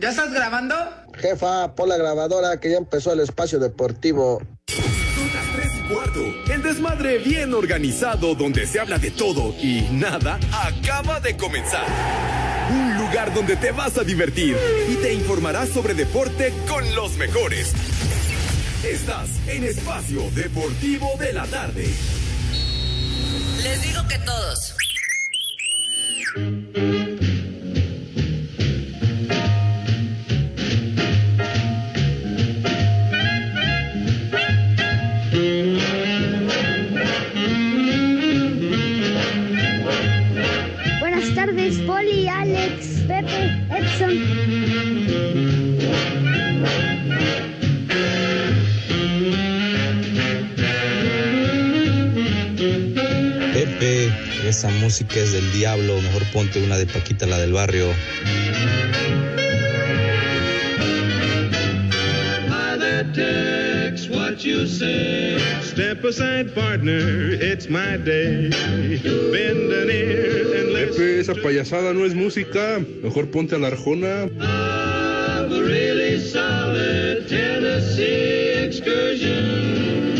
¿Ya estás grabando? Jefa, pon la grabadora que ya empezó el espacio deportivo. Cuarto, el desmadre bien organizado donde se habla de todo y nada acaba de comenzar. Un lugar donde te vas a divertir y te informarás sobre deporte con los mejores. Estás en Espacio Deportivo de la Tarde. Les digo que todos. Esa música es del diablo, mejor ponte una de Paquita, la del barrio. what you say. Step aside, partner, it's my day. Bend an ear and let's Pepe, esa payasada no es música. Mejor ponte a la arjona. have a really solid Tennessee excursion.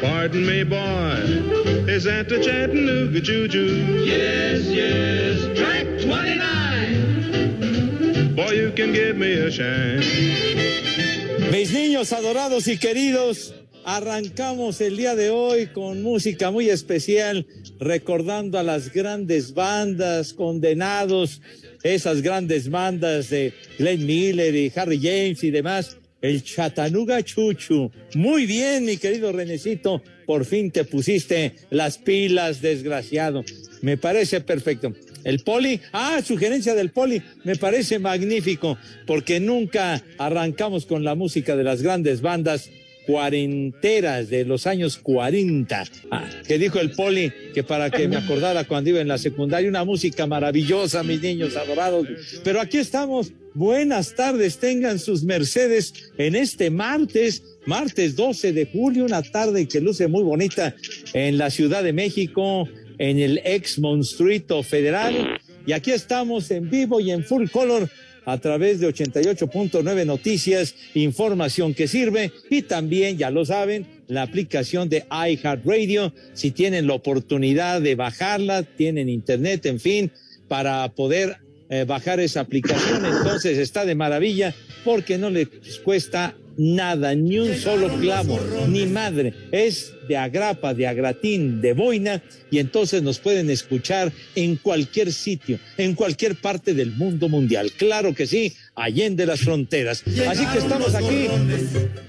Pardon me, boy. Is that the Chattanooga Juju? Yes, yes. Track 29. Boy, you can give me a shine. Mis niños adorados y queridos, arrancamos el día de hoy con música muy especial, recordando a las grandes bandas, condenados, esas grandes bandas de Glenn Miller y Harry James y demás. El Chattanooga Chuchu. Muy bien, mi querido Renecito, por fin te pusiste las pilas, desgraciado. Me parece perfecto. El poli, ah, sugerencia del poli, me parece magnífico, porque nunca arrancamos con la música de las grandes bandas cuarenteras de los años 40. Ah, que dijo el poli que para que me acordara cuando iba en la secundaria, una música maravillosa, mis niños adorados. Pero aquí estamos. Buenas tardes, tengan sus mercedes en este martes, martes 12 de julio, una tarde que luce muy bonita en la Ciudad de México en el ex monstruito federal. Y aquí estamos en vivo y en full color a través de 88.9 Noticias, información que sirve y también, ya lo saben, la aplicación de iHeartRadio. Si tienen la oportunidad de bajarla, tienen internet, en fin, para poder eh, bajar esa aplicación, entonces está de maravilla porque no les cuesta nada, ni un solo clavo, ni madre. Es de agrapa, de agratín, de boina, y entonces nos pueden escuchar en cualquier sitio, en cualquier parte del mundo mundial. Claro que sí, allende las fronteras. Así que estamos aquí,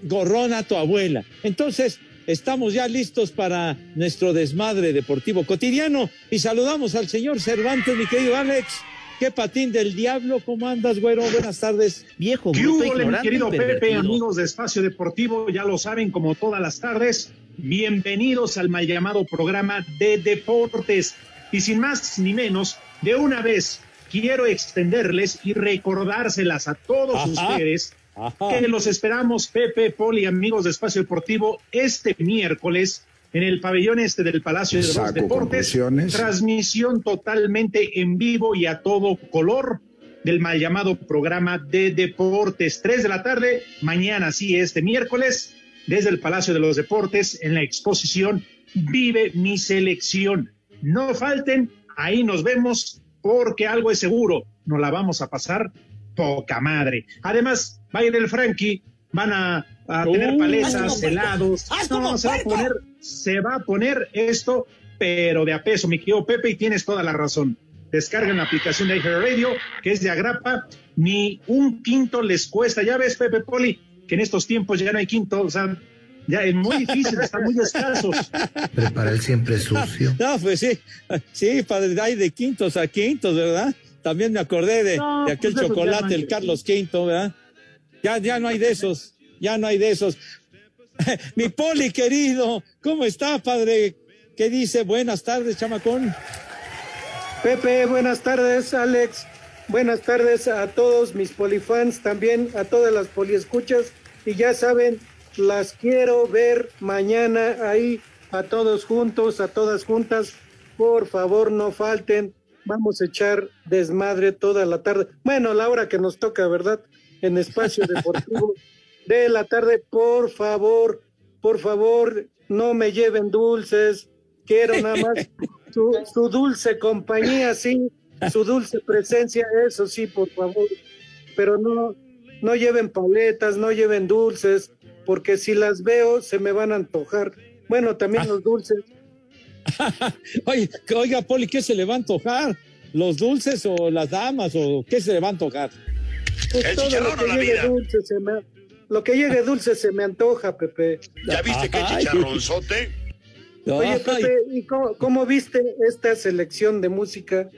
gorrona tu abuela. Entonces, estamos ya listos para nuestro desmadre deportivo cotidiano y saludamos al señor Cervantes, mi querido Alex. ¿Qué patín del diablo? ¿Cómo andas, güero? Buenas tardes. Viejo, ¿Qué hubo, mi querido Pepe, amigos de Espacio Deportivo? Ya lo saben, como todas las tardes, bienvenidos al mal llamado programa de deportes. Y sin más ni menos, de una vez quiero extenderles y recordárselas a todos Ajá. ustedes Ajá. que los esperamos, Pepe, Poli, amigos de Espacio Deportivo, este miércoles en el pabellón este del Palacio de los Deportes. Transmisión totalmente en vivo y a todo color del mal llamado programa de deportes. Tres de la tarde, mañana sí, este miércoles, desde el Palacio de los Deportes, en la exposición Vive mi selección. No falten, ahí nos vemos, porque algo es seguro, nos la vamos a pasar poca madre. Además, ir el Frankie, van a, a tener Uh, helados. ¡Haz como No, se va a poner, se va a poner esto, pero de a peso, mi querido Pepe, y tienes toda la razón. Descargan la aplicación de Radio, que es de agrapa, ni un quinto les cuesta. Ya ves, Pepe Poli, que en estos tiempos ya no hay quinto, o sea, ya es muy difícil, están muy escasos. Prepara el siempre sucio. No, pues sí, sí, padre, hay de quintos a quintos, ¿verdad? También me acordé de, No, de aquel pues no chocolate, el Carlos Quinto, ¿verdad? Ya, ya no hay de esos, ya no hay de esos. Mi poli querido, ¿cómo está, padre? ¿Qué dice? Buenas tardes, chamacón. Pepe, buenas tardes, Alex. Buenas tardes a todos mis polifans, también a todas las poliescuchas. Y ya saben, las quiero ver mañana ahí, a todos juntos, a todas juntas. Por favor, no falten. vamos a echar desmadre toda la tarde. Bueno, la hora que nos toca, ¿verdad? En espacio deportivo de la tarde, por favor, por favor, no me lleven dulces. Quiero nada más su, su dulce compañía, sí, su dulce presencia, eso sí, por favor. Pero no, no lleven paletas, no lleven dulces, porque si las veo se me van a antojar. Bueno, también los dulces. Oye, oiga, Poli, ¿qué se le va a antojar? ¿Los dulces o las damas o qué se le va a antojar? Pues El todo lo que la llegue vida. dulce se me, lo que llegue dulce se me antoja, Pepe. ¿Ya viste qué chicharronzote? Oye, Pepe, ¿y cómo, cómo viste esta selección de música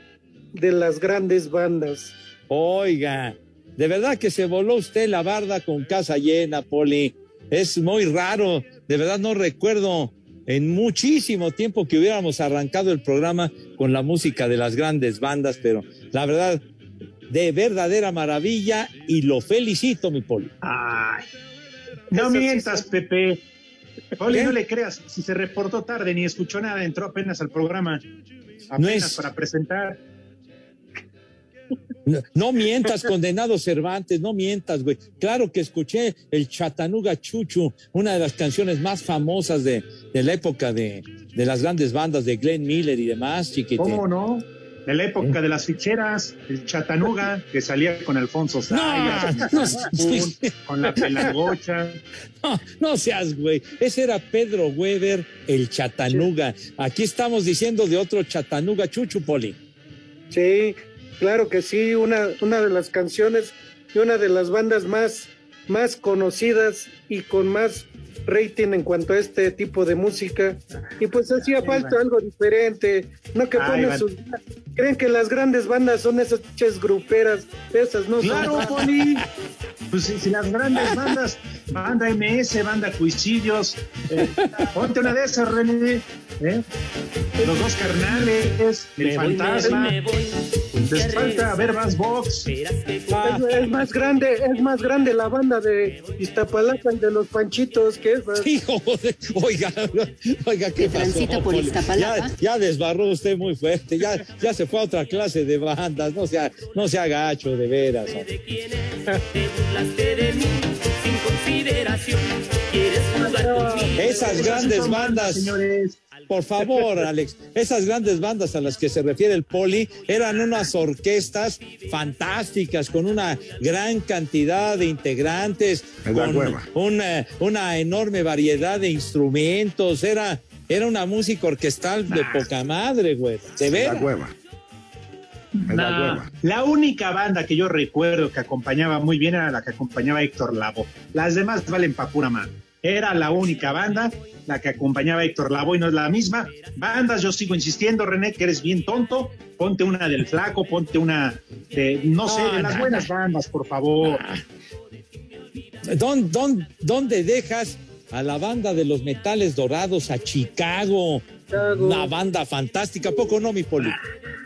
de las grandes bandas? Oiga, de verdad que se voló usted la barda con casa llena, Poli. Es muy raro, de verdad no recuerdo en muchísimo tiempo que hubiéramos arrancado el programa con la música de las grandes bandas, pero la verdad, de verdadera maravilla y lo felicito, mi Poli. Ay, no mientas, Pepe. Oli, ¿Qué? no le creas. Si se reportó tarde ni escuchó nada, entró apenas al programa. Apenas No es- para presentar. No, no mientas, condenado Cervantes, no mientas, güey. Claro que escuché el Chatanuga Chuchu, una de las canciones más famosas de, de la época de, de las grandes bandas de Glenn Miller y demás, chiquitín. ¿Cómo no? De la época de las ficheras, el Chatanuga, que salía con Alfonso Sayas, No, con, con la pelagocha. No, no seas, güey. Ese era Pedro Weber, el Chatanuga. Aquí estamos diciendo de otro Chatanuga Chuchu, Poli. Sí, claro que sí, una, una de las canciones y una de las bandas más, más conocidas y con más rating en cuanto a este tipo de música. Y pues hacía falta algo diferente, no que van. sus... Creen que las grandes bandas son esas pinches gruperas, esas no Claro, son... Poli. Pues si, si las grandes bandas, banda MS, banda Cuisillos, eh, ponte una de esas, René. ¿eh? Los dos carnales, el fantasma. Les falta ver más box. Es, es más grande, es más grande la banda de Iztapalapa y de los Panchitos que Hijo de- oiga, oiga, ¿qué pasó? transita por. Ya, ya desbarró usted muy fuerte, ya, ya se fue a otra clase de bandas, no sea, no sea gacho, de veras. hombre. Esas grandes bandas, Señores, por favor, Alex, esas grandes bandas a las que se refiere el Poli eran unas orquestas fantásticas con una gran cantidad de integrantes, con hueva. una, una enorme variedad de instrumentos, era, era una música orquestal de poca madre, güey, de veras. la nah, hueva. la única banda que yo recuerdo que acompañaba muy bien era la que acompañaba a Héctor Lavoe. Las demás valen pa' pura mano. Era la única banda la que acompañaba a Héctor Lavoe no es la misma. Bandas, yo sigo insistiendo, René, que eres bien tonto. Ponte una del flaco, ponte una de, no, sé, de las no, buenas bandas, por favor. ¿Dón- dón- ¿Dónde dejas a la banda de los metales dorados a Chicago? Chicago. Una banda fantástica, ¿a poco no, mi Poli?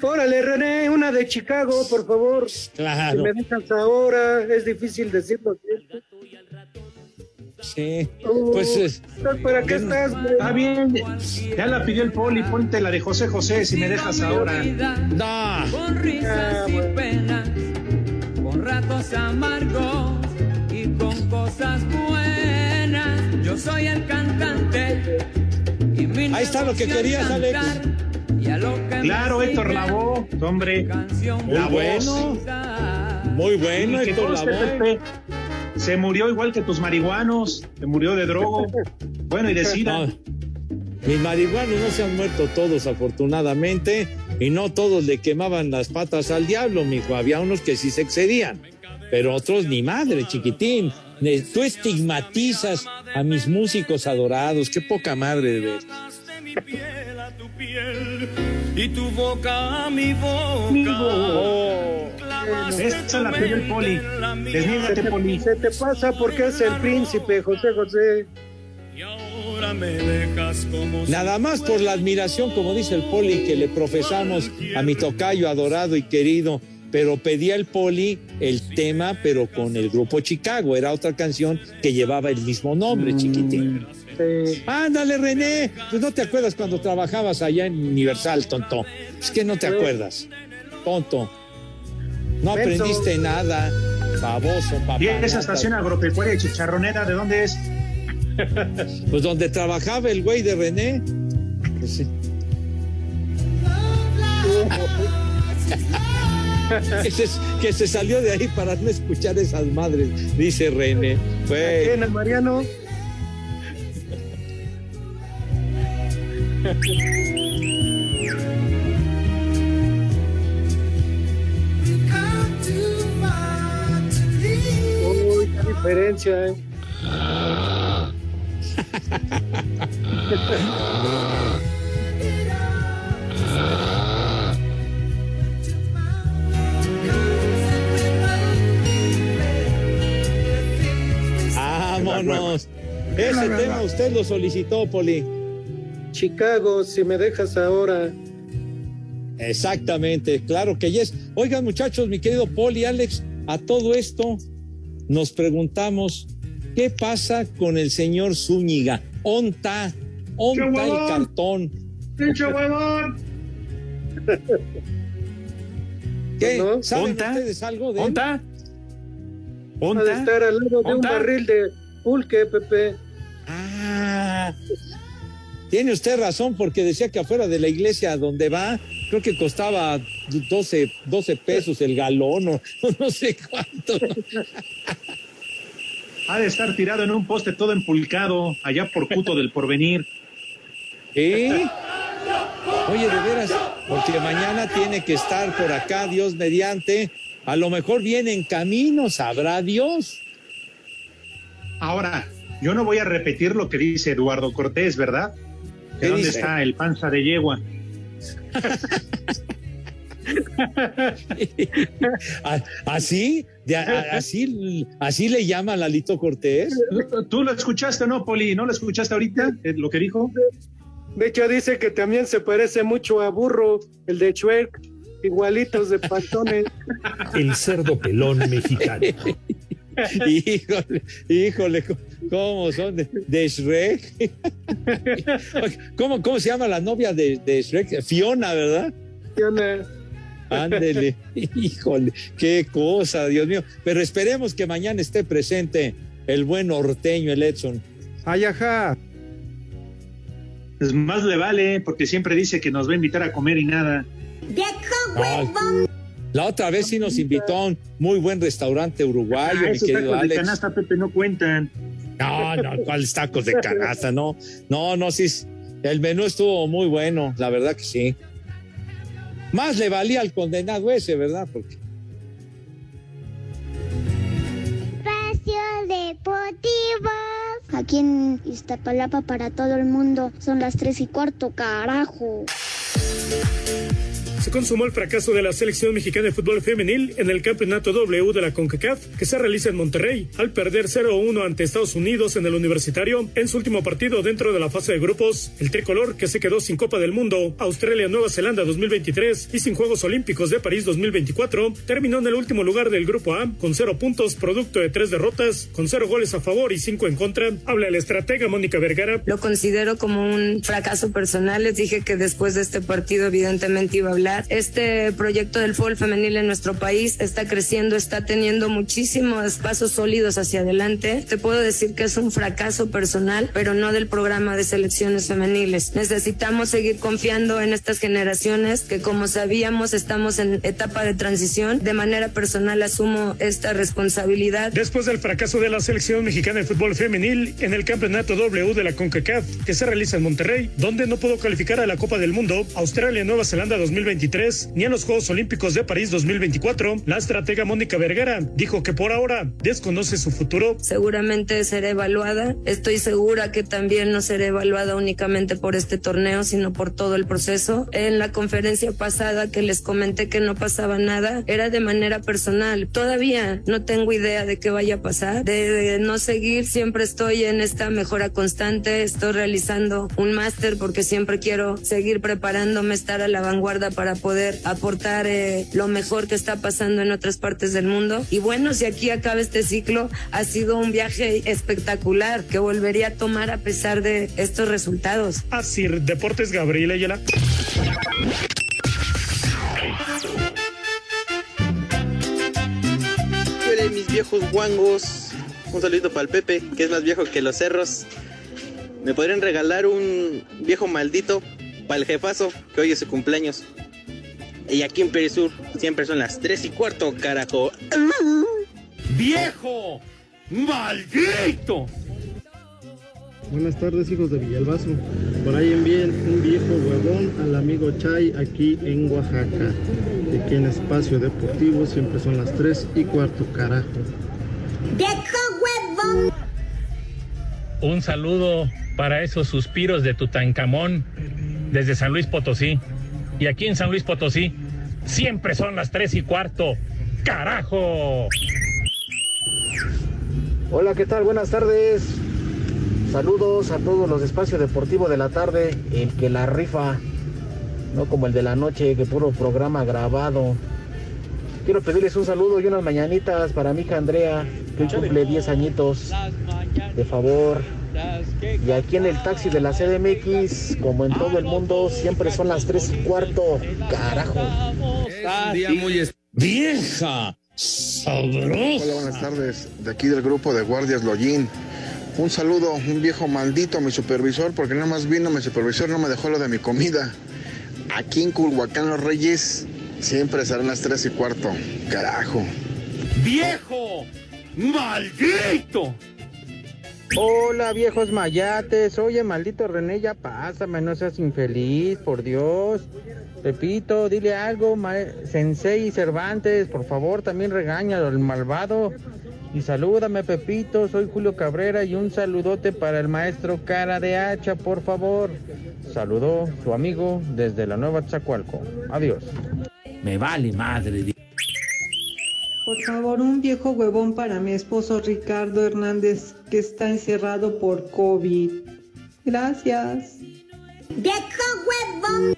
Órale, René, una de Chicago, por favor. Si Claro, me dejas ahora, es difícil decirlo. siempre. Sí. Oh, Pues es- ¿Para qué estás? Está bien, ya la pidió el poli, ponte la de José José, si me dejas ahora. no. Con risas Ah, y penas, con ratos amargos y con cosas buenas. Yo soy el cantante. Y mi Ahí está lo que querías, Alex. que Claro, Héctor Lavoe, hombre. canción Muy La bueno. Muy bueno, Héctor Lavoe. Se murió igual que tus marihuanos, se murió de drogo. Bueno, y de sida. No, mis marihuanos no se han muerto todos, afortunadamente, y no todos le quemaban las patas al diablo, mijo. Había unos que sí se excedían, pero otros ni madre, chiquitín. Tú estigmatizas a mis músicos adorados, qué poca madre de ver. Y tu boca a mi boca. Oh, Esa la pidió el poli. Se Desnígate, te, poli. se te pasa porque es el príncipe, José José. Y ahora me dejas como Nada más por la admiración, como dice el poli, que le profesamos a mi tocayo adorado y querido, pero pedía el poli el tema, pero con el grupo Chicago. Era otra canción que llevaba el mismo nombre, chiquitín. Ándale, René. Pues no te acuerdas cuando trabajabas allá en Universal, tonto. Es que no te acuerdas. tonto. No aprendiste nada, baboso, papá. ¿Y esa estación agropecuaria chicharronera de dónde es? Pues donde trabajaba el güey de René. Pues sí. que, se, que se salió de ahí para no escuchar esas madres, dice René. Güey. ¿Quién, el Mariano? Uy, qué diferencia, ¿eh? Vámonos. Ese tema usted lo solicitó, Poli. Chicago, si me dejas ahora. Exactamente, claro que yes. Oigan, muchachos, mi querido Poli, Alex, a todo esto nos preguntamos qué pasa con el señor Zúñiga. ¿Onta? ¿Onta el cartón? ¡Pinche huevón! ¿Qué? ¿No? ¿Saben ¿Onta? ustedes algo de él? ¿Onta? Ha de ¿Onta? estar al lado de un ¿Onta? barril de pulque, Pepe. Ah, tiene usted razón porque decía que afuera de la iglesia donde va, creo que costaba 12, 12 pesos el galón o no sé cuánto. Ha de estar tirado en un poste todo empulcado, allá por Cuto del Porvenir. ¿Eh? Oye, de veras, porque mañana tiene que estar por acá, Dios mediante. A lo mejor viene en camino, sabrá Dios. Ahora, yo no voy a repetir lo que dice Eduardo Cortés, ¿verdad? ¿Qué ¿De dónde dice? está el panza de yegua? A- ¿Así? De a- a- así, ¿Así le llama Lalito Cortés? ¿Tú lo escuchaste no, Poli? ¿No lo escuchaste ahorita? eh, Lo que dijo. De hecho, dice que también se parece mucho a Burro, el de Shrek, igualitos de pantones. El cerdo pelón mexicano. Híjole, híjole, ¿cómo son? De, de Shrek. ¿Cómo, ¿Cómo se llama la novia de, de Shrek? Fiona, ¿verdad? Tiene- Ándele, híjole, qué cosa, Dios mío. Pero esperemos que mañana esté presente el buen norteño, el Edson. Ay, ajá. Pues más le vale, porque siempre dice que nos va a invitar a comer y nada. Ay, la otra vez sí nos invitó a un muy buen restaurante uruguayo, Ah, mi querido tacos de Alex. canasta, Pepe, no cuentan. No, no, ¿cuáles tacos de canasta? No, no, no, sí. El menú estuvo muy bueno, la verdad que sí. Más le valía al condenado ese, ¿verdad? Porque Espacio Deportivo. Aquí en Iztapalapa para todo el mundo son las tres y cuarto, carajo. Se consumó el fracaso de la selección mexicana de fútbol femenil en el campeonato W de la CONCACAF que se realiza en Monterrey al perder 0-1 ante Estados Unidos en el universitario en su último partido dentro de la fase de grupos. El tricolor que se quedó sin Copa del Mundo, Australia-Nueva Zelanda 2023 y sin Juegos Olímpicos de París 2024 terminó en el último lugar del grupo A con cero puntos producto de tres derrotas, con cero goles a favor y cinco en contra. Habla la estratega Mónica Vergara. Lo considero como un fracaso personal. Les dije que después de este partido evidentemente iba a hablar. Este proyecto del fútbol femenil en nuestro país está creciendo, está teniendo muchísimos pasos sólidos hacia adelante. Te puedo decir que es un fracaso personal, pero no del programa de selecciones femeniles. Necesitamos seguir confiando en estas generaciones que como sabíamos estamos en etapa de transición. De manera personal asumo esta responsabilidad. Después del fracaso de la selección mexicana de fútbol femenil en el campeonato W de la CONCACAF que se realiza en Monterrey, donde no pudo calificar a la Copa del Mundo, Australia Nueva Zelanda 2023 ni a los Juegos Olímpicos de París 2024, la estratega Mónica Vergara dijo que por ahora desconoce su futuro. Seguramente será evaluada. Estoy segura que también no será evaluada únicamente por este torneo, sino por todo el proceso. En la conferencia pasada que les comenté que no pasaba nada, era de manera personal. Todavía no tengo idea de qué vaya a pasar. De, de no seguir, siempre estoy en esta mejora constante. Estoy realizando un máster porque siempre quiero seguir preparándome, estar a la vanguardia para para poder aportar eh, lo mejor que está pasando en otras partes del mundo. Y bueno, si aquí acaba este ciclo, ha sido un viaje espectacular que volvería a tomar a pesar de estos resultados. Así, Deportes Gabriela Ayala. Hola, mis viejos guangos. Un saludito para el Pepe, que es más viejo que los cerros. ¿Me podrían regalar un viejo maldito para el jefazo, que hoy es su cumpleaños? Y aquí en Perisur siempre son las 3 y cuarto, carajo. ¡Viejo! ¡Maldito! Buenas tardes, hijos de Villalbazo. Por ahí envíen un viejo huevón al amigo Chay aquí en Oaxaca. Aquí en Espacio Deportivo siempre son las 3 y cuarto, carajo. ¡Viejo huevón! Un saludo para esos suspiros de Tutankamón desde San Luis Potosí. Y aquí en San Luis Potosí siempre son las 3 y cuarto. ¡Carajo! Hola, ¿qué tal? Buenas tardes. Saludos a todos los espacios deportivos de la tarde, el que la rifa, no como el de la noche, que puro programa grabado. Quiero pedirles un saludo y unas mañanitas para mi hija Andrea, que hoy cumple 10 añitos. De favor. Y aquí en el taxi de la CDMX, como en todo el mundo, siempre son las 3 y cuarto. Carajo. día muy ¡Vieja! ¡Sabrosa! Hola, buenas tardes. De aquí del grupo de Guardias Lollín. Un saludo, un viejo maldito a mi supervisor, porque nada más vino mi supervisor, no me dejó lo de mi comida. Aquí en Culhuacán Los Reyes siempre serán las 3 y cuarto. Carajo. ¡Viejo! ¡Maldito! Hola viejos mayates, oye maldito René, ya pásame, no seas infeliz, por Dios. Pepito, dile algo, Sensei Cervantes, por favor, también regáñalo al malvado. Y salúdame Pepito, soy Julio Cabrera y un saludote para el maestro Cara de Hacha, por favor. Saludó su amigo desde la Nueva Tzacualco. Adiós. Me vale madre. Por favor, un viejo huevón para mi esposo Ricardo Hernández, que está encerrado por COVID. Gracias. ¡Viejo huevón!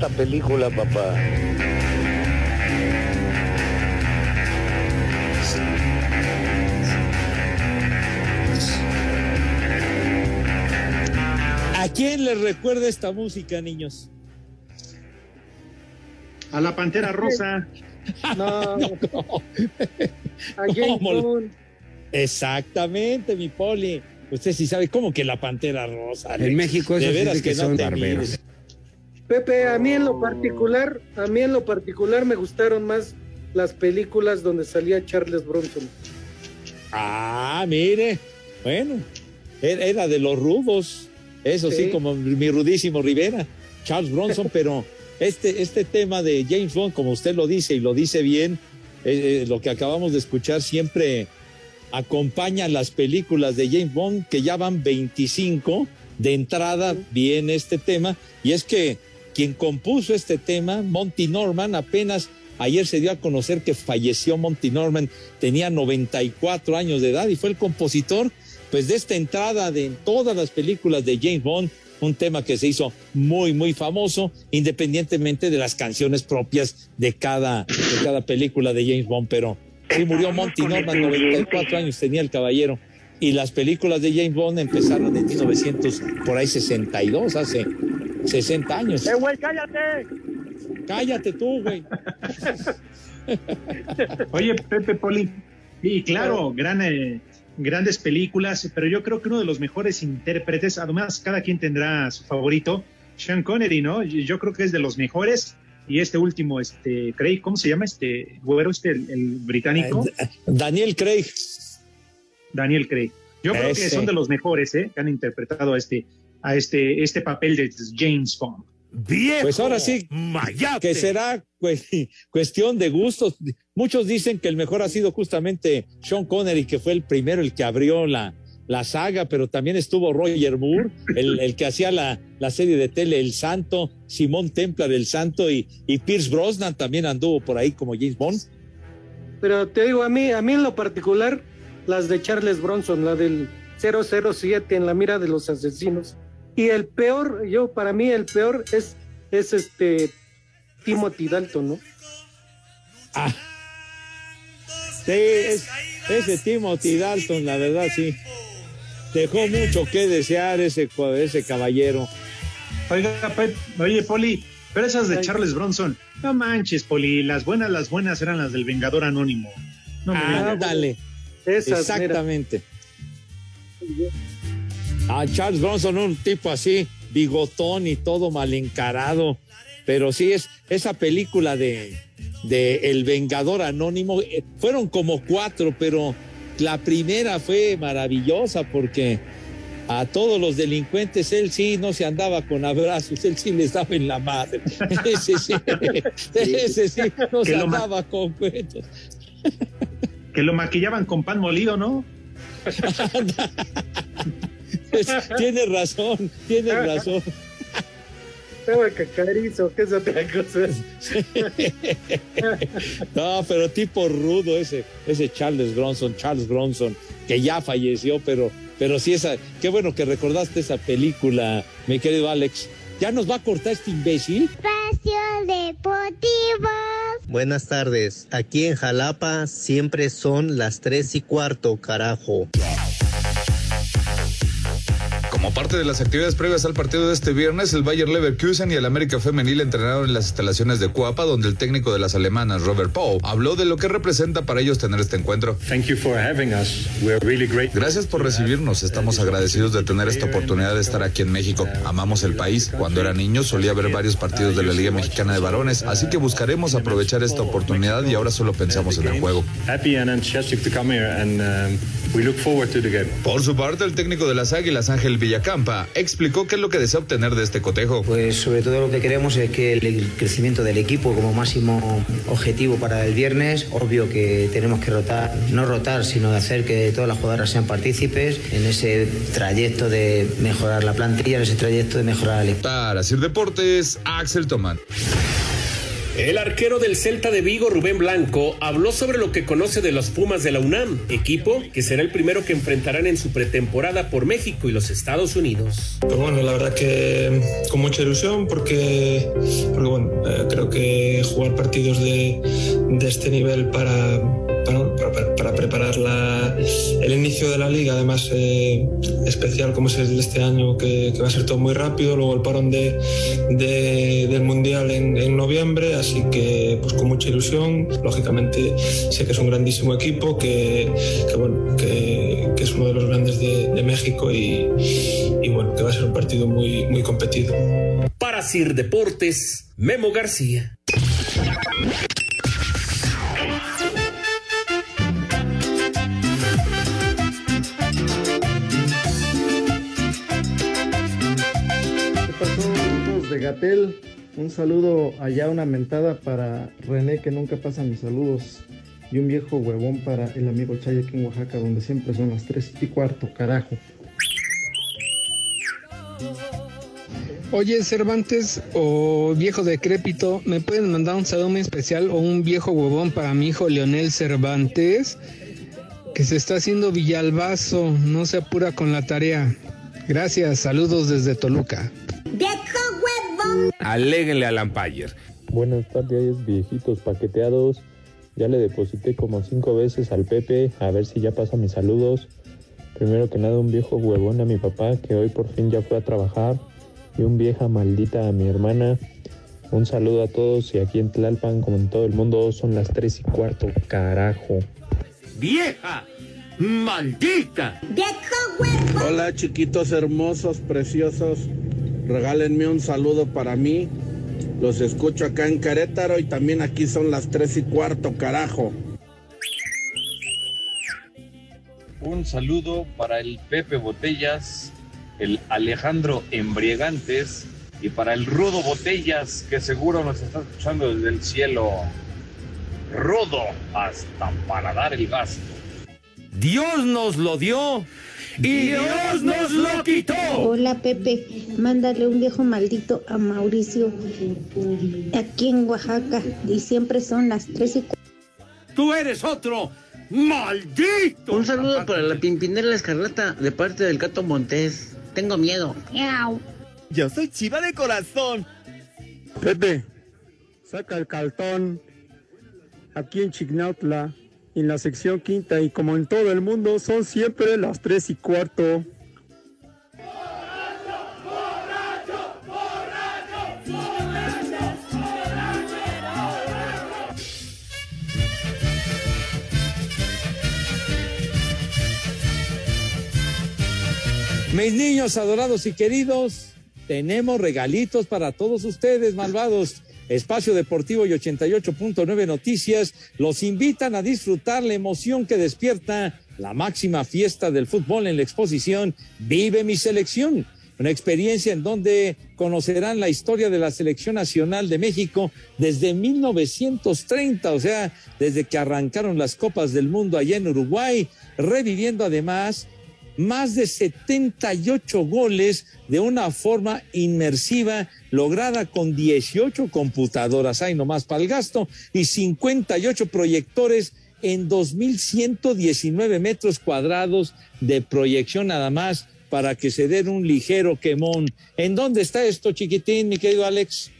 Esta película, papá. ¿A quién les recuerda esta música, niños? A la Pantera Rosa. No, no. a James ¿Cómo? Bond. Exactamente, mi poli. Usted sí sabe cómo que la pantera rosa. En México de veras dicen que no son te barberos. mires. Pepe, a mí en lo particular, a mí en lo particular me gustaron más las películas donde salía Charles Bronson. Ah, mire. Bueno, era era de los rudos. Eso sí, Sí. como mi rudísimo Rivera, Charles Bronson, pero este, este tema de James Bond, como usted lo dice y lo dice bien, eh, eh, lo que acabamos de escuchar siempre acompaña las películas de James Bond, que ya van 25. De entrada viene este tema, y es que quien compuso este tema, Monty Norman, apenas ayer se dio a conocer que falleció Monty Norman, tenía 94 años de edad y fue el compositor pues de esta entrada de en todas las películas de James Bond, un tema que se hizo muy muy famoso independientemente de las canciones propias de cada de cada película de James Bond, pero sí murió Monty Norman, 94 años tenía el caballero y las películas de James Bond empezaron en 1900 por ahí 62, hace 60 años. ¡Eh, güey, cállate! Cállate tú, güey. Oye, Pepe Poli. Y claro, gran, eh, grandes películas, pero yo creo que uno de los mejores intérpretes, además cada quien tendrá su favorito, Sean Connery, ¿no? Yo yo creo que es de los mejores. Y este último, este, Craig, ¿cómo se llama? Este, güero, este, el, el británico. Daniel Craig. Daniel Craig. Yo creo que son de los mejores, ¿eh? Que han interpretado a este, a este, este papel de James Bond. Viejo Pues ahora sí, mayate. que será pues, cuestión de gustos. Muchos dicen que el mejor ha sido justamente Sean Connery, que fue el primero, el que abrió la, la saga, pero también estuvo Roger Moore, el, el que hacía la, la serie de tele El Santo, Simón Templar El Santo y, y Pierce Brosnan también anduvo por ahí como James Bond. Pero te digo, a mí, a mí en lo particular, las de Charles Bronson, la del 007 en la mira de los asesinos. Y el peor, yo, para mí, el peor es, es este Timothy Dalton, ¿no? Ah. Sí, es- ese Timothy Dalton, la verdad, sí. Dejó mucho que desear ese, ese caballero. Oiga, Pe- oye, Poli, pero esas de Charles Bronson, no manches, Poli, las buenas, las buenas eran las del Vengador Anónimo. No me digas. Ándale. Esas, Exactamente. A Charles Bronson, un tipo así, bigotón y todo mal encarado. Pero sí, es esa película de, de El Vengador Anónimo. eh, Fueron como cuatro, pero la primera fue maravillosa porque a todos los delincuentes él sí no se andaba con abrazos, él sí les daba en la madre. Ese sí, ese sí no se andaba con cuentos. Que lo maquillaban con pan molido, ¿no? Pues, tiene razón, tiene razón. Estaba cacarizo, que es otra cosa. No, pero tipo rudo ese, ese Charles Bronson, Charles Bronson, que ya falleció, pero, pero sí esa, qué bueno que recordaste esa película, mi querido Alex. ¿Ya nos va a cortar este imbécil? Espacio Deportivo. Buenas tardes. Aquí en Jalapa siempre son las tres y cuarto, carajo. Como parte de las actividades previas al partido de este viernes, el Bayer Leverkusen y el América Femenil entrenaron en las instalaciones de Cuapa, donde el técnico de las alemanas, Robert Poe, habló de lo que representa para ellos tener este encuentro. Gracias por recibirnos. Estamos agradecidos de tener esta oportunidad de estar aquí en México. Amamos el país. Cuando era niño solía ver varios partidos de la Liga Mexicana de Varones, así que buscaremos aprovechar esta oportunidad y ahora solo pensamos en el juego. Por su parte, el técnico de las Águilas, Ángel Villacampa, explicó qué es lo que desea obtener de este cotejo. Pues sobre todo lo que queremos es que el crecimiento del equipo como máximo objetivo para el viernes, obvio que tenemos que rotar, no rotar, sino hacer que todas las jugadoras sean partícipes en ese trayecto de mejorar la plantilla, en ese trayecto de mejorar el equipo. Para Sir Deportes, Axel Tomán. El arquero del Celta de Vigo, Rubén Blanco, habló sobre lo que conoce de los Pumas de la UNAM, equipo que será el primero que enfrentarán en su pretemporada por México y los Estados Unidos. Pues bueno, la verdad que con mucha ilusión porque, bueno, eh, creo que jugar partidos de este nivel para, para, para- para preparar la- el inicio de la liga, además eh, especial como es el de este año, que, que va a ser todo muy rápido, luego el parón de, de- del Mundial en, en noviembre, así que pues con mucha ilusión, lógicamente sé que es un grandísimo equipo, que, que, bueno, que, que es uno de los grandes de, de México y, y bueno, que va a ser un partido muy, muy competido. Para Sir Deportes, Memo García. Gatel? Un saludo allá, una mentada para René, que nunca pasa mis saludos. Y un viejo huevón para el amigo Chay aquí en Oaxaca, donde siempre son las 3 y cuarto, carajo. Oye, Cervantes o viejo decrépito, ¿me pueden mandar un saludo muy especial o un viejo huevón para mi hijo Leonel Cervantes? Que se está haciendo Villalbazo, no se apura con la tarea. Gracias, saludos desde Toluca. Aléguenle a Lampayer. Buenas tardes, viejitos paqueteados. Ya le deposité como cinco veces al Pepe, a ver si ya pasa mis saludos. Primero que nada, un viejo huevón a mi papá, que hoy por fin ya fue a trabajar. Y un vieja maldita a mi hermana. Un saludo a todos y aquí en Tlalpan, como en todo el mundo, son las tres y cuarto, carajo. ¡Vieja! ¡Maldita! Hola chiquitos hermosos, preciosos. Regálenme un saludo para mí. Los escucho acá en Querétaro y también aquí son las tres y cuarto, carajo. Un saludo para el Pepe Botellas, el Alejandro Embriagantes y para el Rudo Botellas, que seguro nos está escuchando desde el cielo. Rudo, hasta para dar el gasto. Dios nos lo dio y Dios nos lo quitó. Hola Pepe, mándale un viejo maldito a Mauricio aquí en Oaxaca y siempre son las tres y Tú eres otro maldito. Un saludo para la Pimpinela la Escarlata de parte del Gato Montés. Tengo miedo. Yo soy chiva de corazón. Pepe, saca el cartón aquí en Chignautla, en la sección quinta, y como en todo el mundo, son siempre las tres y cuarto. Mis niños adorados y queridos, tenemos regalitos para todos ustedes, malvados. Espacio Deportivo y 88.9 Noticias los invitan a disfrutar la emoción que despierta la máxima fiesta del fútbol en la exposición Vive mi selección. Una experiencia en donde conocerán la historia de la selección nacional de México desde 1930, o sea, desde que arrancaron las Copas del Mundo allá en Uruguay, reviviendo además más de 78 goles de una forma inmersiva lograda con 18 computadoras, hay nomás para el gasto, y 58 proyectores en 2.119 metros cuadrados de proyección nada más para que se den un ligero quemón. ¿En dónde está esto, chiquitín, mi querido Alex?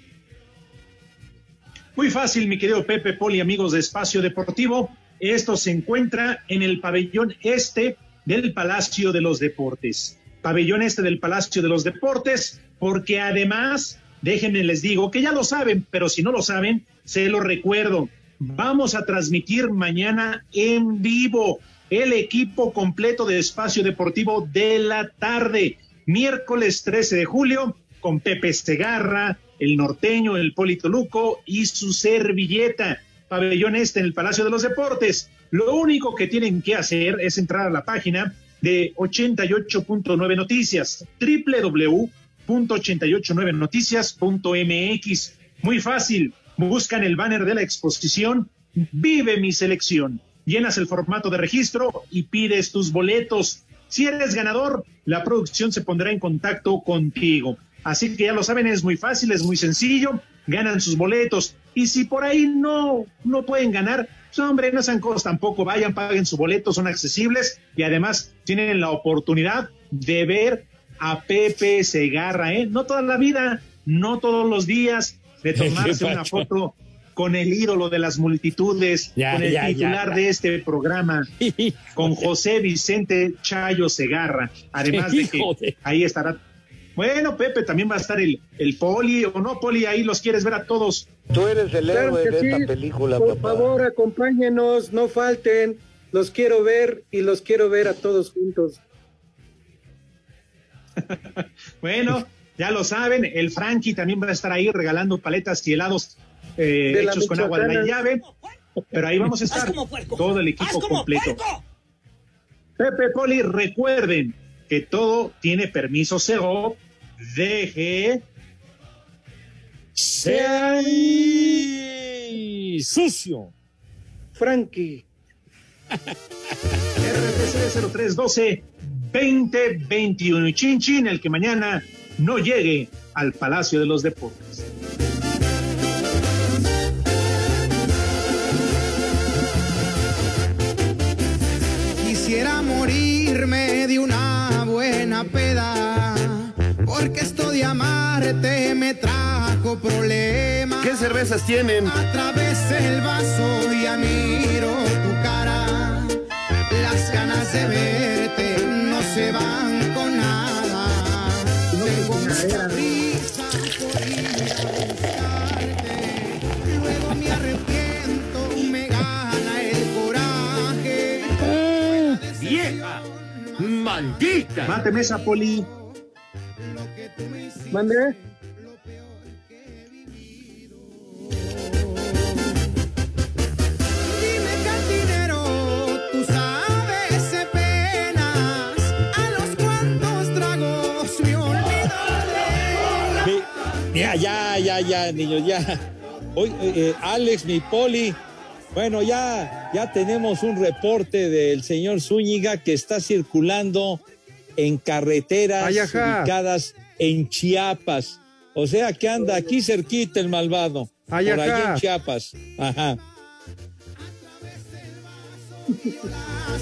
Muy fácil, mi querido Pepe Poli, amigos de Espacio Deportivo. Esto se encuentra en el pabellón este del Palacio de los Deportes. Pabellón este del Palacio de los Deportes, porque además, déjenme les digo que ya lo saben, pero si no lo saben, se lo recuerdo. Vamos a transmitir mañana en vivo el equipo completo de Espacio Deportivo de la tarde, miércoles 13 de julio, con Pepe Segarra, el norteño, el Polito Luco y su servilleta. Pabellón este en el Palacio de los Deportes. Lo único que tienen que hacer es entrar a la página de 88.9 Noticias, www.889noticias.mx. Muy fácil, buscan el banner de la exposición Vive mi selección. Llenas el formato de registro y pides tus boletos. Si eres ganador, la producción se pondrá en contacto contigo. Así que ya lo saben, es muy fácil, es muy sencillo, ganan sus boletos. Y si por ahí no, no pueden ganar, pues hombre, no sean cosas tampoco, vayan, paguen su boleto, son accesibles y además tienen la oportunidad de ver a Pepe Segarra, ¿eh? No toda la vida, no todos los días, de tomarse una foto con el ídolo de las multitudes, Ya, con el ya, titular ya. de este programa, con José Vicente Chayo Segarra. Además de que ahí estará. Bueno, Pepe, también va a estar el, el Poli, o no, Poli, ahí los quieres ver a todos. Tú eres el Claro héroe de sí. esta película, Por papá. favor, acompáñenos, no falten. Los quiero ver y los quiero ver a todos juntos. Bueno, ya lo saben, el Frankie también va a estar ahí regalando paletas y helados eh, hechos con agua de la llave. Pero ahí vamos a estar todo el equipo completo. Pepe Poli, recuerden que todo tiene permiso CO. Deje. Sea sucio. Frankie. RPC 0312 2021 y Chin Chin, el que mañana no llegue al Palacio de los Deportes. Quisiera morirme de una buena peda, porque esto de amarte me trajo problemas. ¿Qué cervezas tienen? A través del vaso ya miro tu cara, las ganas de verte no se van con nada. Tengo mucha prisa por ir a buscarte, luego me arrepiento, me gana el coraje. ¡Vieja! ¡Maldita! Máteme esa poli. Mi, Ya, ya, ya, ya, niños, ya. Hoy, eh, eh, Alex, mi poli. Bueno, ya, ya tenemos un reporte del señor Zúñiga que está circulando en carreteras ubicadas en Chiapas. O sea que anda aquí cerquita el malvado. Ay, por allá en Chiapas. Ajá.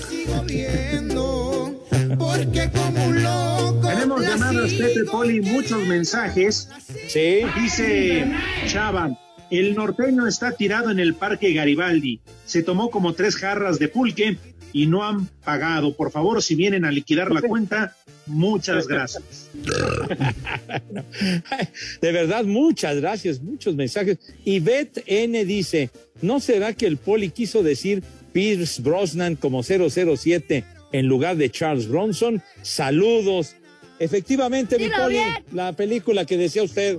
sigo viendo, porque como un loco. Tenemos la llamadas, Pepe Poli, muchos mensajes. Sí. Dice Chava, el norteño está tirado en el Parque Garibaldi. Se tomó como tres jarras de pulque y no han pagado. Por favor, si vienen a liquidar la cuenta, muchas gracias. De verdad, muchas gracias, muchos mensajes. Y Beth N dice, ¿no será que el poli quiso decir Pierce Brosnan como 007 en lugar de Charles Bronson? Saludos. Efectivamente, mi poli, bien. la película que decía usted.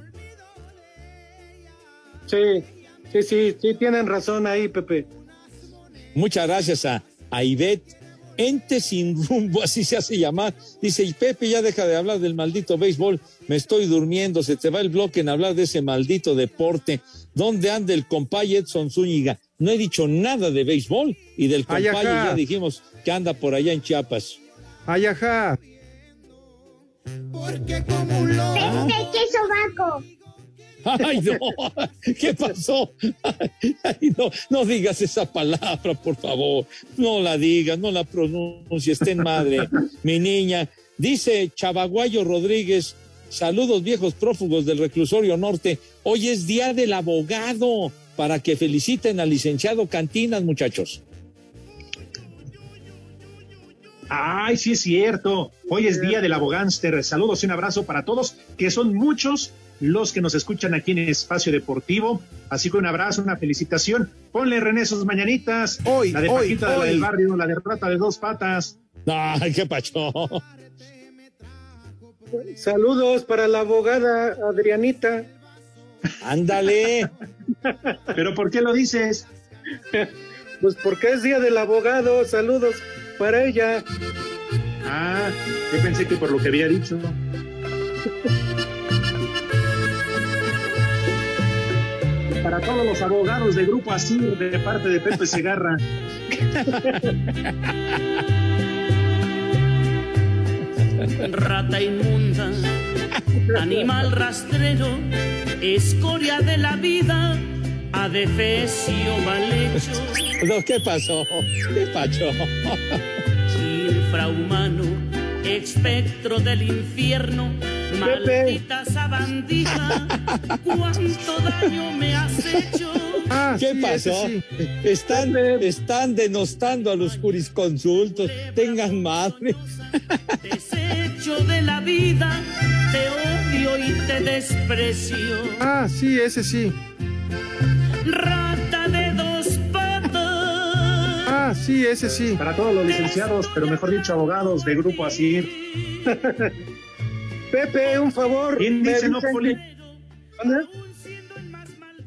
Sí, sí, sí, sí, tienen razón ahí, Pepe. Muchas gracias a, a Ivette. Ente sin rumbo, así se hace llamar. Dice, y Pepe, ya deja de hablar del maldito béisbol. Me estoy durmiendo, se te va el bloque en hablar de ese maldito deporte. ¿Dónde anda el compay Edson Zúñiga? No he dicho nada de béisbol y del Ay, compay ya dijimos que anda por allá en Chiapas. Ay, ajá. Porque como un loco. Pepe, qué sobaco. Ay, no, ¿qué pasó? Ay, no, no digas esa palabra, por favor. No la digas, no la pronuncies, ten madre. Mi niña, dice Chavaguayo Rodríguez, saludos viejos prófugos del reclusorio norte. Hoy es día del abogado para que feliciten al licenciado Cantinas, muchachos. Ay, sí es cierto. Hoy es día del abogánster. Saludos y un abrazo para todos, que son muchos los que nos escuchan aquí en Espacio Deportivo. Así que un abrazo, una felicitación. Ponle René sus mañanitas. Hoy, la de hoy, Paquita de la hoy. del barrio, la de rata de dos patas. Ay, qué pacho. Saludos para la abogada Adrianita. Ándale. ¿Pero por qué lo dices? Pues porque es día del abogado. Saludos para ella. Ah, yo pensé que por lo que había dicho. Para todos los abogados de Grupo Asir de parte de Pepe Segarra. Rata inmunda, animal rastrero, escoria de la vida, adefesio mal hecho, No, ¿Qué pasó? ¿Qué pacho? infrahumano, espectro del infierno, maldita sabandija, cuánto daño me has hecho. Ah, ¿Qué sí, pasó? sí. Están, están denostando a los jurisconsultos. Tengan madre. Desecho de la vida, te odio y te desprecio. Ah, sí, ese sí. Rata de dos patas. Ah, sí, ese sí. Para todos los licenciados, pero mejor dicho, abogados de Grupo Asir. Pepe, un favor. ¿Quién dice no, Poli?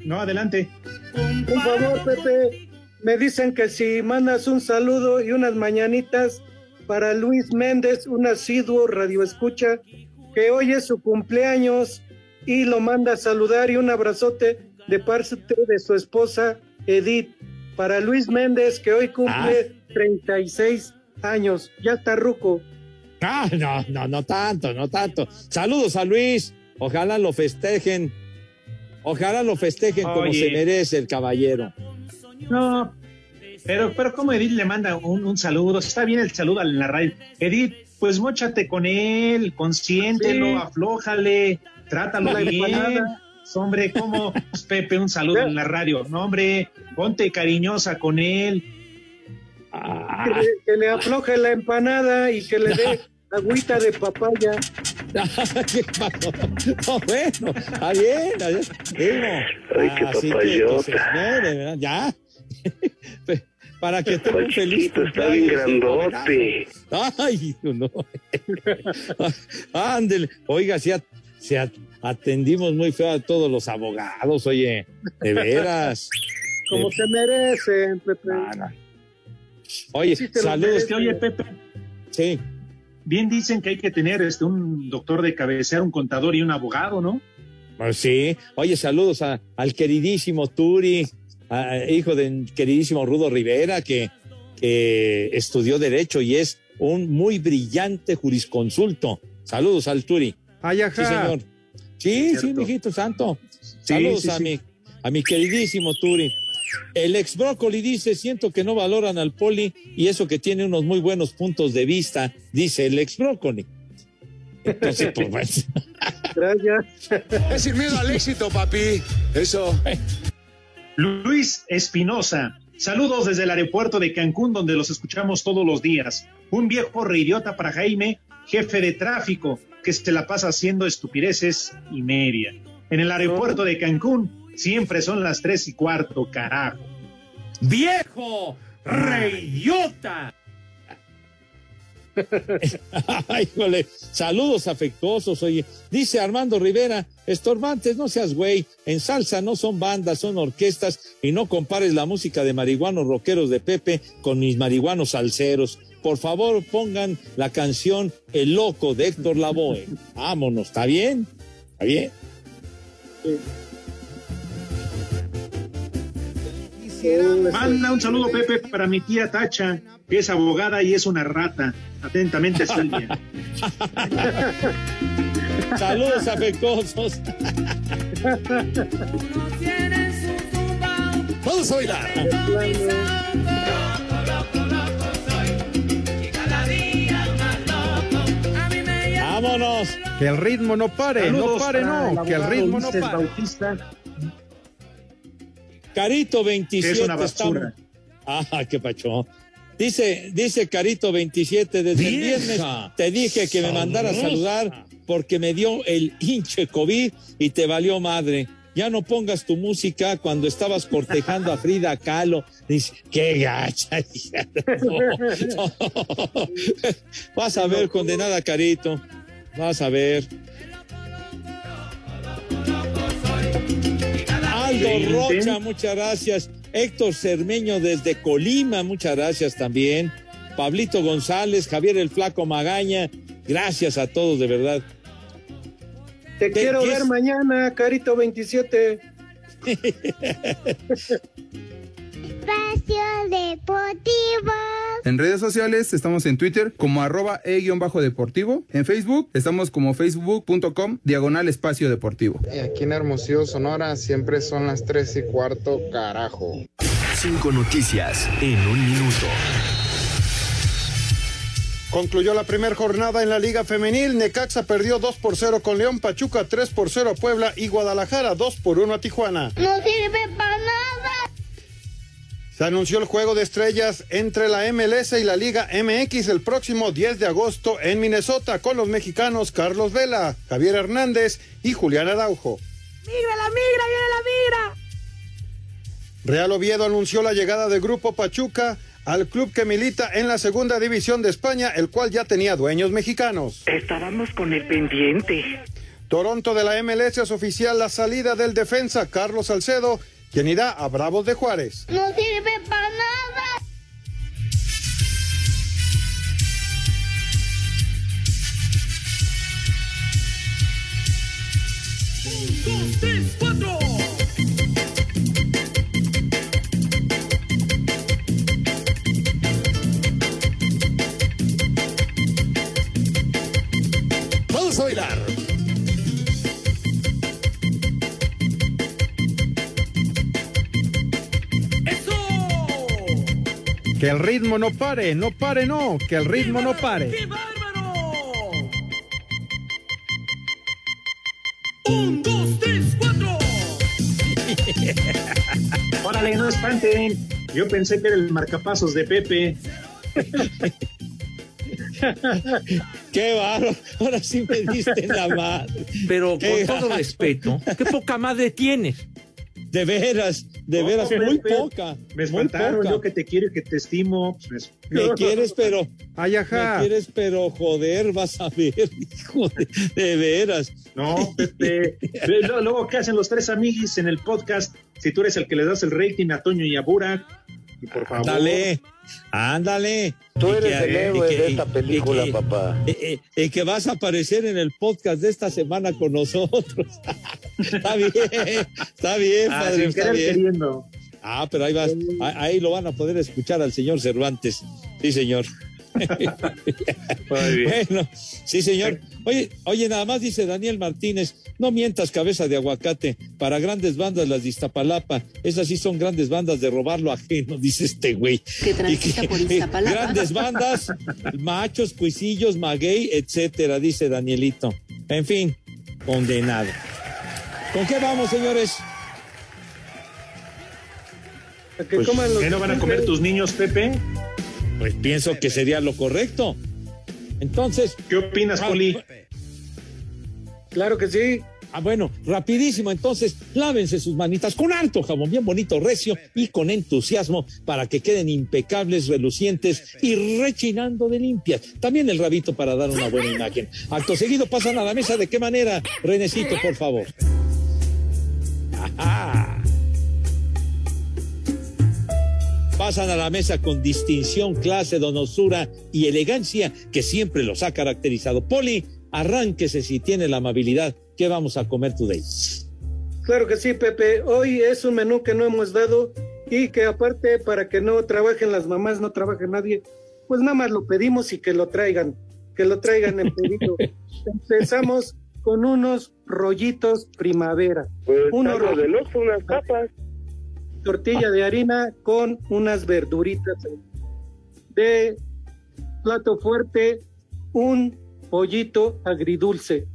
No, adelante. Un favor, Pepe. Me dicen que si mandas un saludo y unas mañanitas para Luis Méndez, un asiduo radioescucha, que hoy es su cumpleaños y lo manda a saludar y un abrazote de parte de su esposa Edith. Para Luis Méndez, que hoy cumple 36 años. Ya está ruco. Ah, no, no, no tanto, no tanto. Saludos a Luis. Ojalá lo festejen. Ojalá lo festejen como se merece el caballero. No, pero, pero como Edith le manda un, un saludo, está bien el saludo en la radio. Edith, pues mochate con él, consiéntelo, Sí. aflójale, trátalo bien. Hombre, como Pepe, un saludo en la radio. No, hombre, ponte cariñosa con él. Ah. Que le, que le afloje la empanada y que le dé agüita de papaya. ¿Qué pasó? No, bueno, está bien. está bien. Digo, Ay, qué así que- que papayota. se esmere, ¿verdad? Ya. Para que Está un feliz está bien grandote. Ay, no. Ándele. Oiga, si, at- si at- atendimos muy feo a todos los abogados, oye, de veras. Como Eh, se merecen, Pepe. Oye, Sí, te lo saludos. Que, oye, Pepe, Sí. Bien dicen que hay que tener este, un doctor de cabecera, un contador y un abogado, ¿no? Pues sí. Oye, saludos a- al queridísimo Turi, a- hijo del queridísimo Rudo Rivera, que, que estudió Derecho y es un muy brillante jurisconsulto. Saludos al Turi. Ay, Sí, ajá. señor. Sí, sí, mijito santo. Sí, Saludos sí, a sí. mi, a mi queridísimo Turi. El ex brócoli dice, siento que no valoran al poli y eso que tiene unos muy buenos puntos de vista, dice el ex brócoli. Entonces, pues bueno. Gracias. Es sin miedo al éxito, papi. Eso. Luis Espinosa. Saludos desde el aeropuerto de Cancún, donde los escuchamos todos los días. Un viejo reidiota para Jaime, jefe de tráfico, que se la pasa haciendo estupideces y media. En el aeropuerto de Cancún siempre son las tres y cuarto, carajo. ¡Viejo! ¡Reyota! Ay, híjole, saludos afectuosos, oye. Dice Armando Rivera, estorbantes, no seas güey, en salsa no son bandas, son orquestas, y no compares la música de marihuanos rockeros de Pepe con mis marihuanos salseros. Por favor, pongan la canción El Loco de Héctor Lavoe. Vámonos, ¿está bien? ¿Está bien? Manda un saludo, Pepe, para mi tía Tacha, que es abogada y es una rata. Atentamente, Silvia. Saludos afectuosos. Vamos a bailar. Vámonos. Que el ritmo no pare, no pare, no, que el ritmo no pare. Bautista, Carito que 27 es una basura. estamos- Ah, qué pacho. Dice, dice Carito 27, desde el Vieja, viernes te dije que me mandara a saludar porque me dio el hinche COVID y te valió madre. Ya no pongas tu música cuando estabas cortejando a Frida Kahlo. Dice, qué gacha. hija". No, no. Vas a ver, condenada Carito. Vas a ver. Rocha, muchas gracias. Héctor Cermeño desde Colima, muchas gracias también. Pablito González, Javier el Flaco Magaña, gracias a todos, de verdad. Te ¿Qué- quiero ver es? mañana, Carito 27. Espacio Deportivo. En redes sociales estamos en Twitter como arroba e-deportivo. En Facebook estamos como facebook.com diagonal espacio deportivo. Y aquí en Hermosillo, Sonora, siempre son las tres y cuarto, carajo. Cinco noticias en un minuto. Concluyó la primera jornada en la Liga Femenil. Necaxa perdió 2 por 0 con León, Pachuca 3 por 0 a Puebla y Guadalajara 2 por 1 a Tijuana. No sirve para nada. Se anunció el juego de estrellas entre la MLS y la Liga MX el próximo 10 de agosto en Minnesota con los mexicanos Carlos Vela, Javier Hernández y Julián Araujo. Migra la migra, viene la migra. Real Oviedo anunció la llegada del Grupo Pachuca al club que milita en la segunda división de España, el cual ya tenía dueños mexicanos. Estábamos con el pendiente. Toronto de la MLS es oficial la salida del defensa Carlos Salcedo, quien irá a Bravos de Juárez. No sirve para nada. dos, tres, cuatro. Vamos a bailar. Que el ritmo no pare, no pare, no, que el ritmo no pare. Un, dos, tres, cuatro. Órale, no espanten. Yo pensé que era el marcapasos de Pepe. Qué bárbaro. Ahora sí me diste la madre. Pero Qué con todo respeto, qué poca madre tienes. De veras, de No, veras, muy Pepe, poca. Me espantaron, poca. yo que te quiero y que te estimo. pues, Me quieres, pero. Ay, ajá. Me quieres, pero joder, vas a ver, hijo de, de veras. No, Pepe. Luego, ¿qué hacen los tres amiguis en el podcast? Si tú eres el que le das el rating a Toño y a Burak. Y por favor. Ándale, ándale. Tú eres que- el y héroe que- de esta película, y que- papá. y- y- y que vas a aparecer en el podcast de esta semana con nosotros. Está bien, está bien, Ah, padre, sin está querer bien. queriendo. Ah, pero ahí vas, ahí lo van a poder escuchar al señor Cervantes. Sí, señor. Muy bien. Bueno, sí, señor. Oye, oye, nada más dice Daniel Martínez, no mientas cabeza de aguacate, para grandes bandas las de Iztapalapa, esas sí son grandes bandas de robar lo ajeno, dice este güey. Que transita por Iztapalapa. Grandes bandas, machos, cuisillos, maguey, etcétera, dice Danielito. En fin, condenado. ¿Con qué vamos, señores? A que Pues, coman los ¿Qué no van a comer tus niños, Pepe? Pues pienso que sería lo correcto. Entonces. ¿Qué opinas, Ah, Poli? Claro que sí. Ah, bueno, rapidísimo. Entonces, lávense sus manitas con alto jabón, bien bonito, recio y con entusiasmo para que queden impecables, relucientes y rechinando de limpias. También el rabito para dar una buena imagen. Acto seguido pasan a la mesa. ¿De qué manera? Renecito, por favor. Pasan a la mesa con distinción, clase, donosura y elegancia que siempre los ha caracterizado. Poli, arránquese si tiene la amabilidad. ¿Qué vamos a comer today? Claro que sí, Pepe. Hoy es un menú que no hemos dado y que aparte para que no trabajen las mamás, no trabaje nadie, pues nada más lo pedimos y que lo traigan, que lo traigan en pedido. Empezamos con unos rollitos primavera. Pues Unos de unas papas. Tortilla de harina con unas verduritas. De plato fuerte, un pollito agridulce.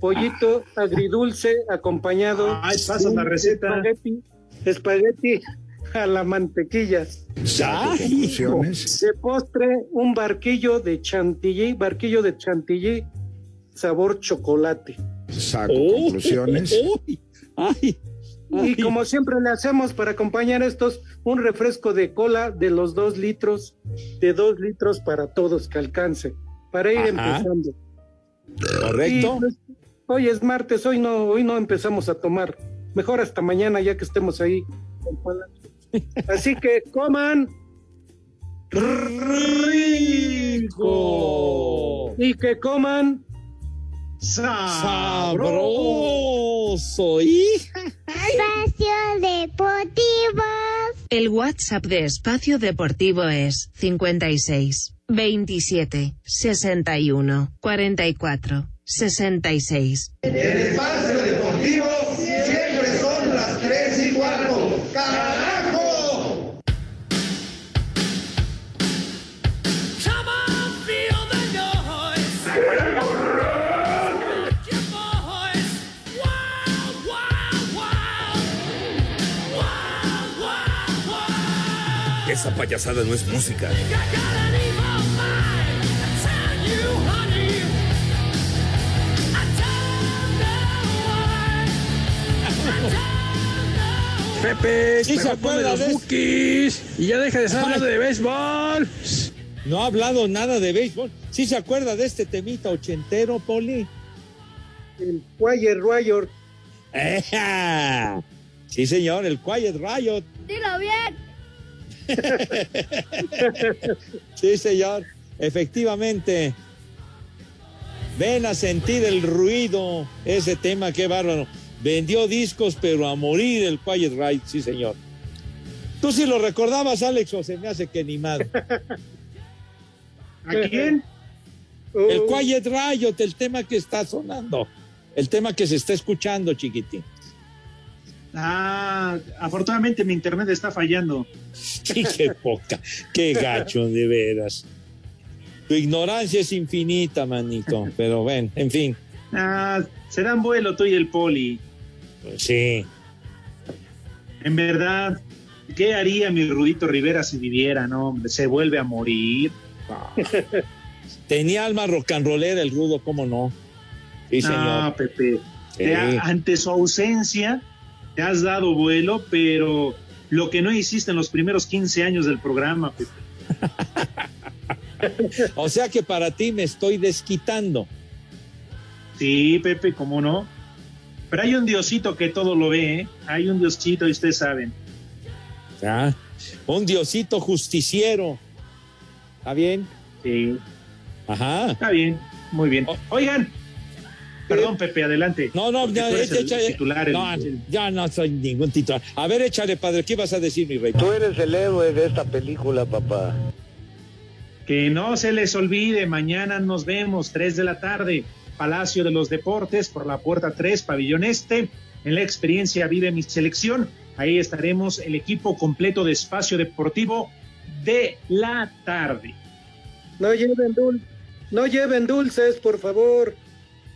Pollito agridulce acompañado Ay, pasas la de receta. Espagueti, espagueti a la mantequilla. Saco conclusiones. De postre, un barquillo de chantilly, barquillo de chantilly, sabor chocolate. Saco Oh, conclusiones. Uy, ay, Y como siempre le hacemos para acompañar estos, un refresco de cola de los dos litros, de dos litros para todos que alcance, para ir Ajá. empezando. correcto. Pues, hoy es martes, hoy no, hoy no empezamos a tomar. Mejor hasta mañana ya que estemos ahí. Así que coman rico y que coman sabroso y Espacio Deportivo. El WhatsApp de Espacio Deportivo es 56 27 61 44 66. El espacio deportivo Esa payasada no es música. Pepe, Sí, se acuerda los de- bookies y ya deja de estar hablando de béisbol. no ha hablado nada de béisbol. ¿Sí se acuerda de este temita ochentero, Poli? el Quiet Riot. ¡Ejá! Sí, señor, el Quiet Riot. Dilo bien. Sí, señor, efectivamente. Ven a sentir el ruido, ese tema, qué bárbaro. Vendió discos, pero a morir el Quiet Riot, sí, señor. ¿Tú sí lo recordabas, Alex, o se me hace que ni madre? ¿A quién? El Quiet Riot, el tema que está sonando. El tema que se está escuchando, chiquitín. Ah, afortunadamente mi internet está fallando. Sí, qué poca, qué gacho, de veras. Tu ignorancia es infinita, manito. Pero ven, en fin, Ah, se dan vuelo tú y el poli. pues sí. En verdad, ¿qué haría mi Rudito Rivera si viviera? No, hombre, se vuelve a morir. Tenía alma rock and rollera el rudo, ¿cómo no? Sí, señor. Ah, Pepe. Sí. Ante su ausencia, te has dado vuelo, pero lo que no hiciste en los primeros 15 años del programa, Pepe. O sea que para ti me estoy desquitando. Sí, Pepe, ¿cómo no? Pero hay un diosito que todo lo ve, ¿eh? Hay un diosito y ustedes saben. ¿ya? Un diosito justiciero. ¿Está bien? Sí, Ajá. está bien, muy bien. Oigan, Perdón, Pepe, adelante. No, no, ya, tú eres el titular, no, el- ya no soy ningún titular. A ver, échale, padre, ¿qué vas a decir, mi rey? Tú eres el héroe de esta película, papá. Que no se les olvide, mañana nos vemos, 3 de la tarde, Palacio de los Deportes, por la puerta 3, Pabellón Este, en la experiencia Vive mi selección. Ahí estaremos el equipo completo de Espacio Deportivo de la tarde. No lleven dul no lleven dulces, por favor.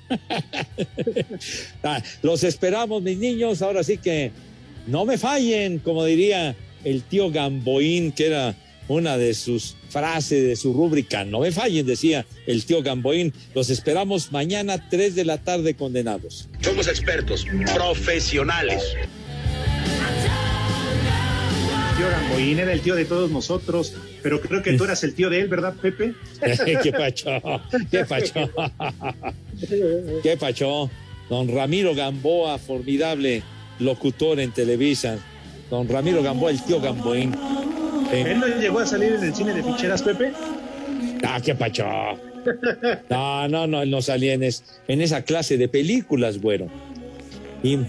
Los esperamos, mis niños. Ahora sí que no me fallen, como diría el tío Gamboín, que era una de sus frases de su rúbrica. No me fallen, decía el tío Gamboín. Los esperamos mañana, 3 de la tarde, condenados. Somos expertos, profesionales. Tío Gamboín era el tío de todos nosotros, pero creo que tú eras el tío de él, ¿verdad, Pepe? qué pacho, qué pacho, qué pacho. Don Ramiro Gamboa, formidable locutor en Televisa. Don Ramiro Gamboa, el tío Gamboín. Eh, ¿Él no llegó a salir en el cine de ficheras, Pepe? Ah, qué pacho. No, no, no, él no salía en, es- en esa clase de películas, güero. Im-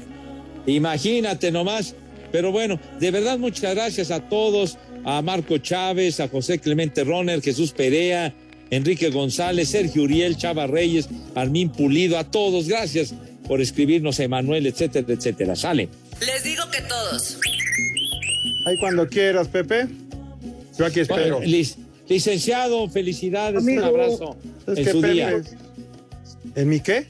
imagínate nomás. Pero bueno, de verdad, muchas gracias a todos, a Marco Chávez, a José Clemente Roner, Jesús Perea, Enrique González, Sergio Uriel, Chava Reyes, Armín Pulido, a todos, gracias por escribirnos, a Emanuel, etcétera, etcétera. Sale. Les digo que todos. Ahí cuando quieras, Pepe. Yo aquí espero. Bueno, lic- licenciado, felicidades, Amigo, un abrazo es en que su Pepe- día. ¿En mi qué?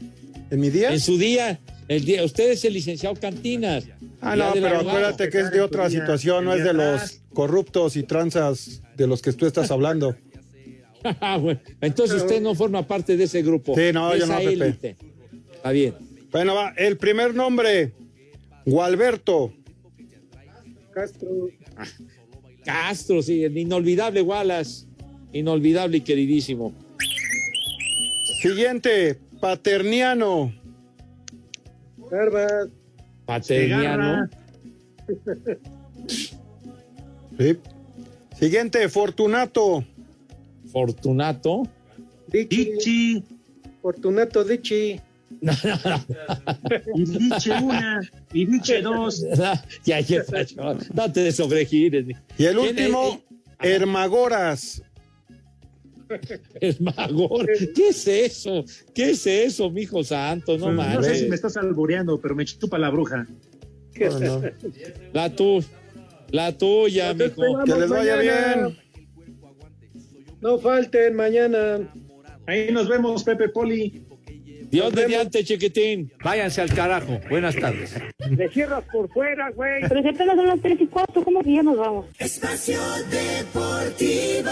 ¿En mi día? En su día, el día, usted es el licenciado Cantinas. Ah, no, pero abogado. acuérdate que es de otra situación, no es de los corruptos y tranzas de los que tú estás hablando. Ah, bueno, Entonces usted no forma parte de ese grupo. Sí, no, yo no, Pepe. Está bien. Bueno, va, el primer nombre, Gualberto. Castro. Castro, sí, el inolvidable Wallace. Inolvidable y queridísimo. Siguiente, Paterniano. Barbas. Paterniano. Sí. Siguiente, Fortunato. Fortunato. Dichi. Fortunato Dichi. Y diche una, y diche dos. ya, ya, no te desobregires. Y el ¿Quién último, Hermagoras. Hermagor. ¿Qué es eso? ¿Qué es eso, mijo santo? No No sé si me estás albureando, pero me chupa la bruja. La tu, la tuya, Nos mijo. esperamos mañana. No falten mañana. Ahí nos vemos, Pepe Poli. Dios mediante, chiquitín. Váyanse al carajo. Buenas tardes. Le cierras por fuera, güey. Pero si apenas son las 3 y 4, ¿cómo que ya nos vamos? Espacio Deportivo.